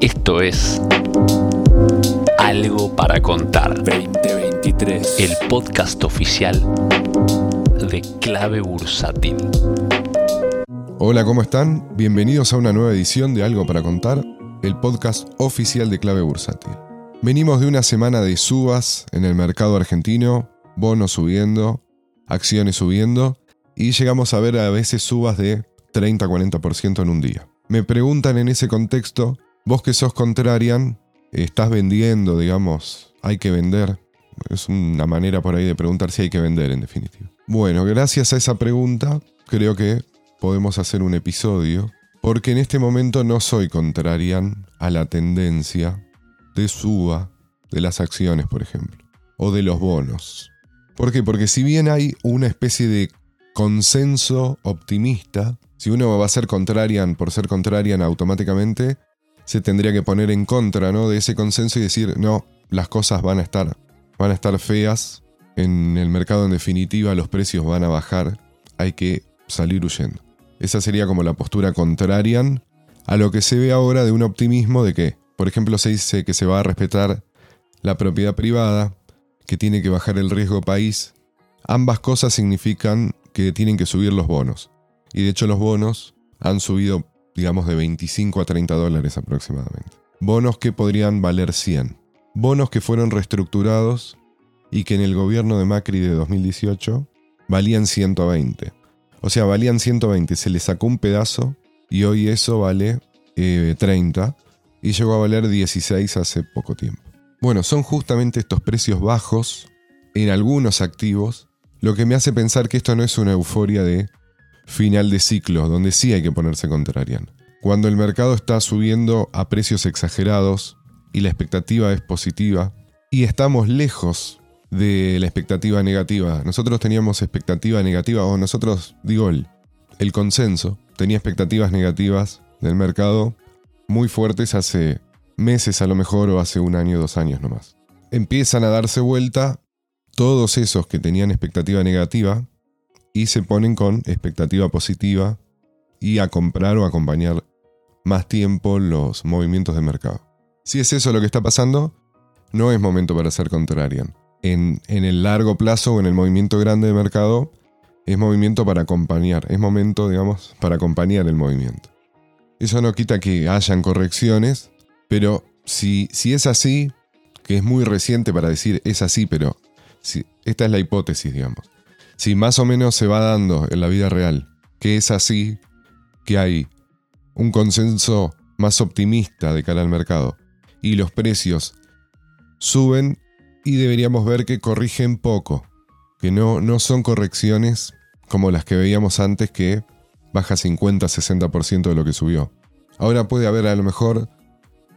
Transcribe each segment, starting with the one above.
Esto es Algo para Contar 2023. el podcast oficial de Clave Bursátil. Hola, ¿cómo están? Bienvenidos a una nueva edición de Algo para Contar, el podcast oficial de Clave Bursátil. Venimos de una semana de subas en el mercado argentino, bonos subiendo, acciones subiendo, y llegamos a ver a veces subas de 30-40% en un día. Me preguntan en ese contexto, vos que sos contrarian, estás vendiendo, digamos, hay que vender. Es una manera por ahí de preguntar si hay que vender en definitiva. Bueno, gracias a esa pregunta, creo que podemos hacer un episodio, porque en este momento no soy contrarian a la tendencia de suba de las acciones, por ejemplo, o de los bonos. ¿Por qué? Porque si bien hay una especie de consenso optimista, si uno va a ser contrarian por ser contrarian automáticamente, se tendría que poner en contra ¿no? de ese consenso y decir, no, las cosas van a estar, van a estar feas, en el mercado en definitiva los precios van a bajar, hay que salir huyendo. Esa sería como la postura contrarian a lo que se ve ahora de un optimismo de que, por ejemplo, se dice que se va a respetar la propiedad privada, que tiene que bajar el riesgo país. Ambas cosas significan que tienen que subir los bonos. Y de hecho los bonos han subido, digamos, de 25 a 30 dólares aproximadamente. Bonos que podrían valer 100. Bonos que fueron reestructurados y que en el gobierno de Macri de 2018 valían 120. O sea, valían 120, se le sacó un pedazo y hoy eso vale eh, 30 y llegó a valer 16 hace poco tiempo. Bueno, son justamente estos precios bajos en algunos activos lo que me hace pensar que esto no es una euforia de final de ciclo, donde sí hay que ponerse contrarian. Cuando el mercado está subiendo a precios exagerados y la expectativa es positiva, y estamos lejos de la expectativa negativa. Nosotros teníamos expectativa negativa, o nosotros, digo, el, el consenso tenía expectativas negativas del mercado muy fuertes hace meses a lo mejor o hace un año, dos años nomás. Empiezan a darse vuelta todos esos que tenían expectativa negativa y se ponen con expectativa positiva y a comprar o acompañar más tiempo los movimientos de mercado. Si es eso lo que está pasando, no es momento para ser contrarian. En, en el largo plazo o en el movimiento grande de mercado, es movimiento para acompañar, es momento, digamos, para acompañar el movimiento. Eso no quita que hayan correcciones, pero si, si es así, que es muy reciente para decir es así, pero si, esta es la hipótesis, digamos. Si más o menos se va dando en la vida real que es así, que hay un consenso más optimista de cara al mercado y los precios suben y deberíamos ver que corrigen poco, que no, no son correcciones como las que veíamos antes que baja 50-60% de lo que subió. Ahora puede haber a lo mejor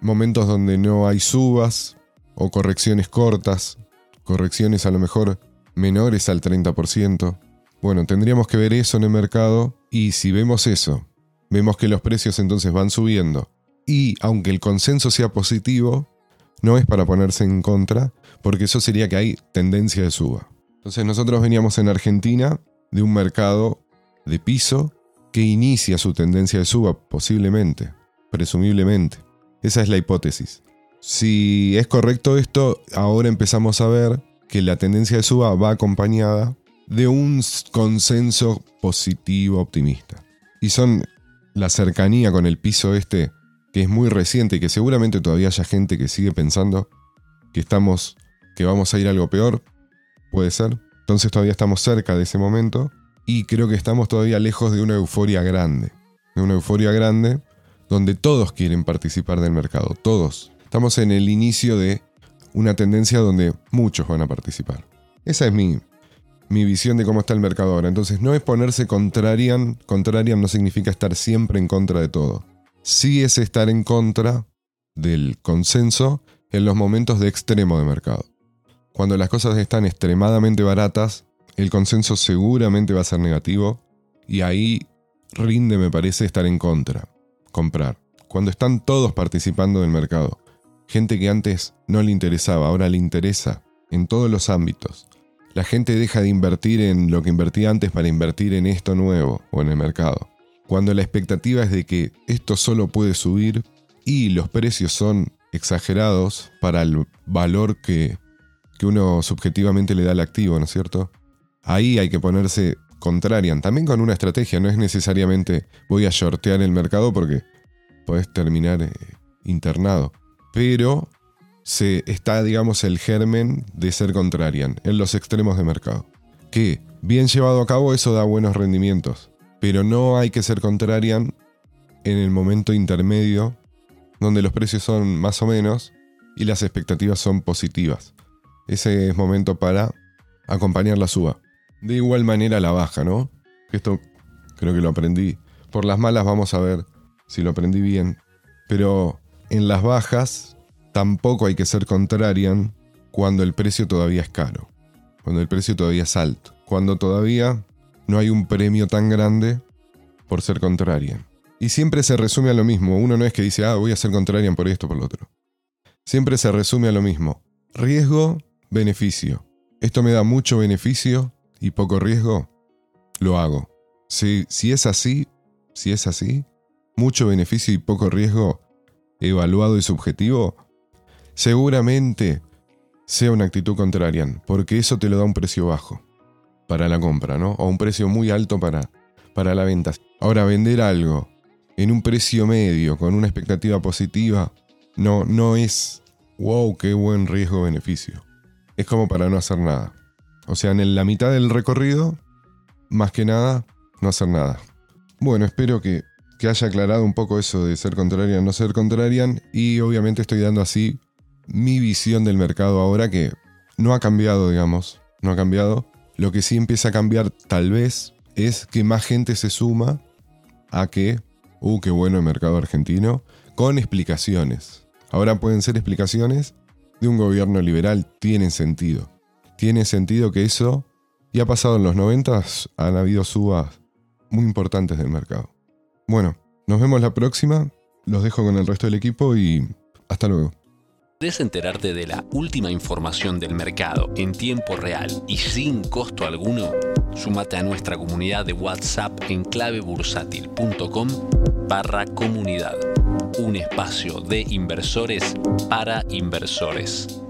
momentos donde no hay subas o correcciones cortas, correcciones a lo mejor menores al 30%. Bueno, tendríamos que ver eso en el mercado y si vemos eso, vemos que los precios entonces van subiendo y aunque el consenso sea positivo, no es para ponerse en contra, porque eso sería que hay tendencia de suba. Entonces nosotros veníamos en Argentina de un mercado de piso que inicia su tendencia de suba, posiblemente, presumiblemente. Esa es la hipótesis. Si es correcto esto, ahora empezamos a ver que la tendencia de suba va acompañada de un consenso positivo optimista. Y son la cercanía con el piso este, que es muy reciente y que seguramente todavía haya gente que sigue pensando que estamos, que vamos a ir a algo peor, puede ser. Entonces todavía estamos cerca de ese momento y creo que estamos todavía lejos de una euforia grande. De una euforia grande donde todos quieren participar del mercado, todos. Estamos en el inicio de una tendencia donde muchos van a participar. Esa es mi, mi visión de cómo está el mercado ahora. Entonces no es ponerse contrarian, contrarian no significa estar siempre en contra de todo. Sí es estar en contra del consenso en los momentos de extremo de mercado. Cuando las cosas están extremadamente baratas, el consenso seguramente va a ser negativo y ahí rinde, me parece, estar en contra, comprar. Cuando están todos participando del mercado, gente que antes no le interesaba, ahora le interesa, en todos los ámbitos. La gente deja de invertir en lo que invertía antes para invertir en esto nuevo o en el mercado. Cuando la expectativa es de que esto solo puede subir y los precios son exagerados para el valor que, que uno subjetivamente le da al activo, ¿no es cierto? Ahí hay que ponerse contrarian, también con una estrategia, no es necesariamente voy a shortear el mercado porque podés terminar eh, internado, pero se está, digamos, el germen de ser contrarian en los extremos de mercado. Que, bien llevado a cabo, eso da buenos rendimientos, pero no hay que ser contrarian en el momento intermedio donde los precios son más o menos y las expectativas son positivas. Ese es momento para acompañar la suba. De igual manera la baja, ¿no? Esto creo que lo aprendí. Por las malas vamos a ver si lo aprendí bien. Pero en las bajas tampoco hay que ser contrarian cuando el precio todavía es caro. Cuando el precio todavía es alto. Cuando todavía no hay un premio tan grande por ser contrarian. Y siempre se resume a lo mismo. Uno no es que dice, ah, voy a ser contrarian por esto, por lo otro. Siempre se resume a lo mismo. Riesgo, beneficio. Esto me da mucho beneficio y poco riesgo. Lo hago. Si, si es así, si es así, mucho beneficio y poco riesgo, evaluado y subjetivo, seguramente sea una actitud contrarian, porque eso te lo da un precio bajo para la compra, ¿no? O un precio muy alto para, para la venta. Ahora, vender algo en un precio medio, con una expectativa positiva, no, no es, wow, qué buen riesgo-beneficio. Es como para no hacer nada. O sea, en la mitad del recorrido, más que nada, no hacer nada. Bueno, espero que, que haya aclarado un poco eso de ser contrarian, no ser contrarian, y obviamente estoy dando así mi visión del mercado ahora que no ha cambiado, digamos, no ha cambiado. Lo que sí empieza a cambiar tal vez es que más gente se suma a que uh, qué bueno el mercado argentino, con explicaciones. Ahora pueden ser explicaciones de un gobierno liberal, tienen sentido. Tiene sentido que eso, ya ha pasado en los 90, han habido subas muy importantes del mercado. Bueno, nos vemos la próxima, los dejo con el resto del equipo y hasta luego. ¿Querés enterarte de la última información del mercado en tiempo real y sin costo alguno? Súmate a nuestra comunidad de WhatsApp en clavebursátil.com barra comunidad. Un espacio de inversores para inversores.